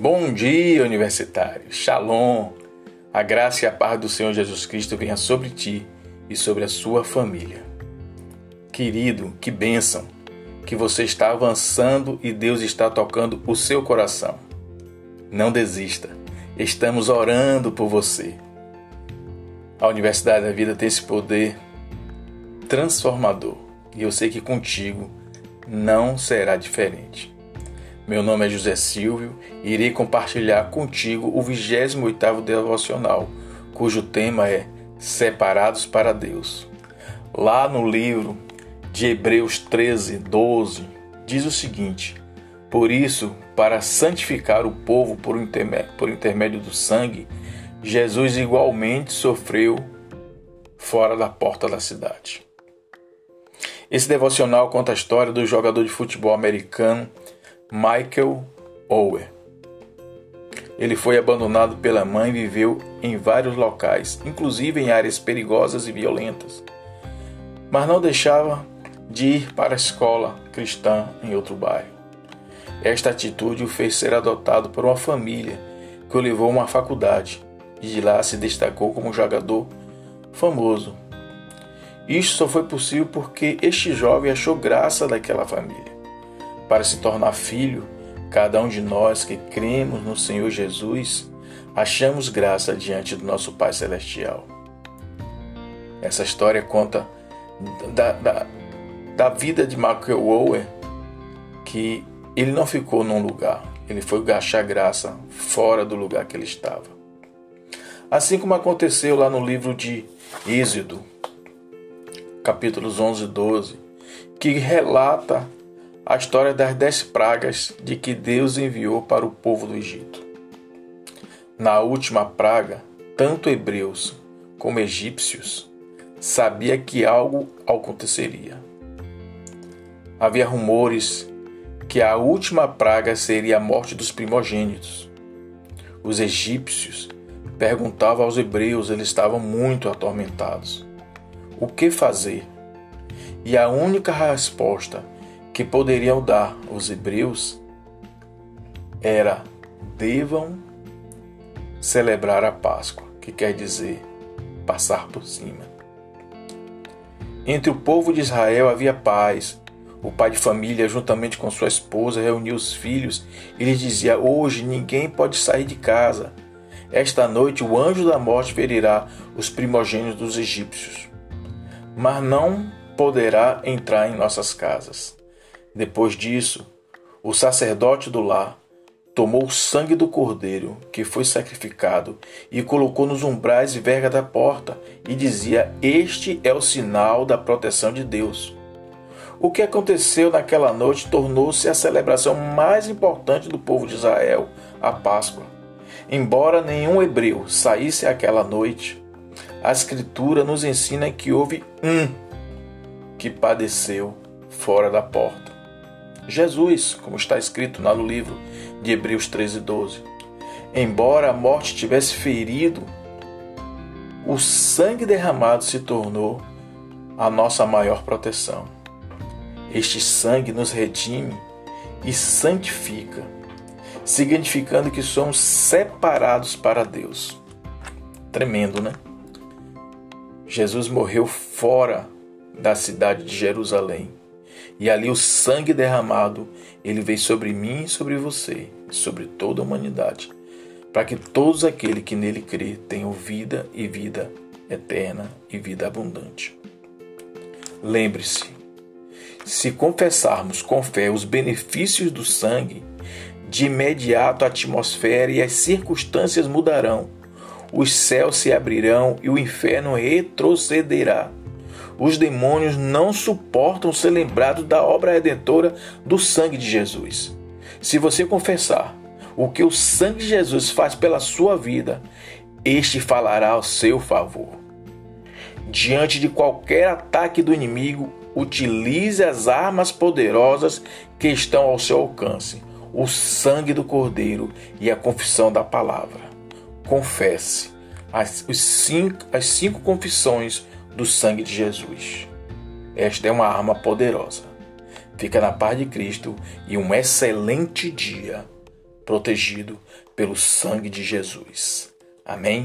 Bom dia, universitário. Shalom. A graça e a paz do Senhor Jesus Cristo venha sobre ti e sobre a sua família. Querido, que bênção que você está avançando e Deus está tocando o seu coração. Não desista. Estamos orando por você. A Universidade da Vida tem esse poder transformador e eu sei que contigo não será diferente. Meu nome é José Silvio e irei compartilhar contigo o 28º devocional, cujo tema é Separados para Deus. Lá no livro de Hebreus 13, 12, diz o seguinte: Por isso, para santificar o povo por intermédio, por intermédio do sangue, Jesus igualmente sofreu fora da porta da cidade. Esse devocional conta a história do jogador de futebol americano Michael Ower. Ele foi abandonado pela mãe e viveu em vários locais, inclusive em áreas perigosas e violentas. Mas não deixava de ir para a escola cristã em outro bairro. Esta atitude o fez ser adotado por uma família que o levou a uma faculdade e de lá se destacou como jogador famoso. Isto só foi possível porque este jovem achou graça daquela família para se tornar filho, cada um de nós que cremos no Senhor Jesus, achamos graça diante do nosso Pai Celestial. Essa história conta da, da, da vida de Michael Owen, que ele não ficou num lugar, ele foi achar graça fora do lugar que ele estava. Assim como aconteceu lá no livro de Êxodo, capítulos 11 e 12, que relata a história das dez pragas de que Deus enviou para o povo do Egito. Na última praga, tanto hebreus como egípcios sabia que algo aconteceria. Havia rumores que a última praga seria a morte dos primogênitos. Os egípcios perguntavam aos hebreus, eles estavam muito atormentados. O que fazer? E a única resposta que poderiam dar os hebreus era devam celebrar a Páscoa, que quer dizer passar por cima. Entre o povo de Israel havia paz. O pai de família, juntamente com sua esposa, reunia os filhos e lhes dizia: Hoje ninguém pode sair de casa. Esta noite o anjo da morte ferirá os primogênitos dos egípcios, mas não poderá entrar em nossas casas. Depois disso, o sacerdote do lar tomou o sangue do cordeiro que foi sacrificado e colocou nos umbrais e verga da porta e dizia: Este é o sinal da proteção de Deus. O que aconteceu naquela noite tornou-se a celebração mais importante do povo de Israel, a Páscoa. Embora nenhum hebreu saísse aquela noite, a Escritura nos ensina que houve um que padeceu fora da porta. Jesus, como está escrito lá no livro de Hebreus 13, 12. Embora a morte tivesse ferido, o sangue derramado se tornou a nossa maior proteção. Este sangue nos redime e santifica, significando que somos separados para Deus. Tremendo, né? Jesus morreu fora da cidade de Jerusalém e ali o sangue derramado, ele veio sobre mim e sobre você, e sobre toda a humanidade, para que todos aqueles que nele crê tenham vida e vida eterna e vida abundante. Lembre-se, se confessarmos com fé os benefícios do sangue, de imediato a atmosfera e as circunstâncias mudarão, os céus se abrirão e o inferno retrocederá os demônios não suportam ser lembrados da obra redentora do sangue de Jesus. Se você confessar o que o sangue de Jesus faz pela sua vida, este falará ao seu favor. Diante de qualquer ataque do inimigo, utilize as armas poderosas que estão ao seu alcance: o sangue do Cordeiro e a confissão da palavra. Confesse as, cinco, as cinco confissões do sangue de Jesus. Esta é uma arma poderosa. Fica na paz de Cristo e um excelente dia protegido pelo sangue de Jesus. Amém?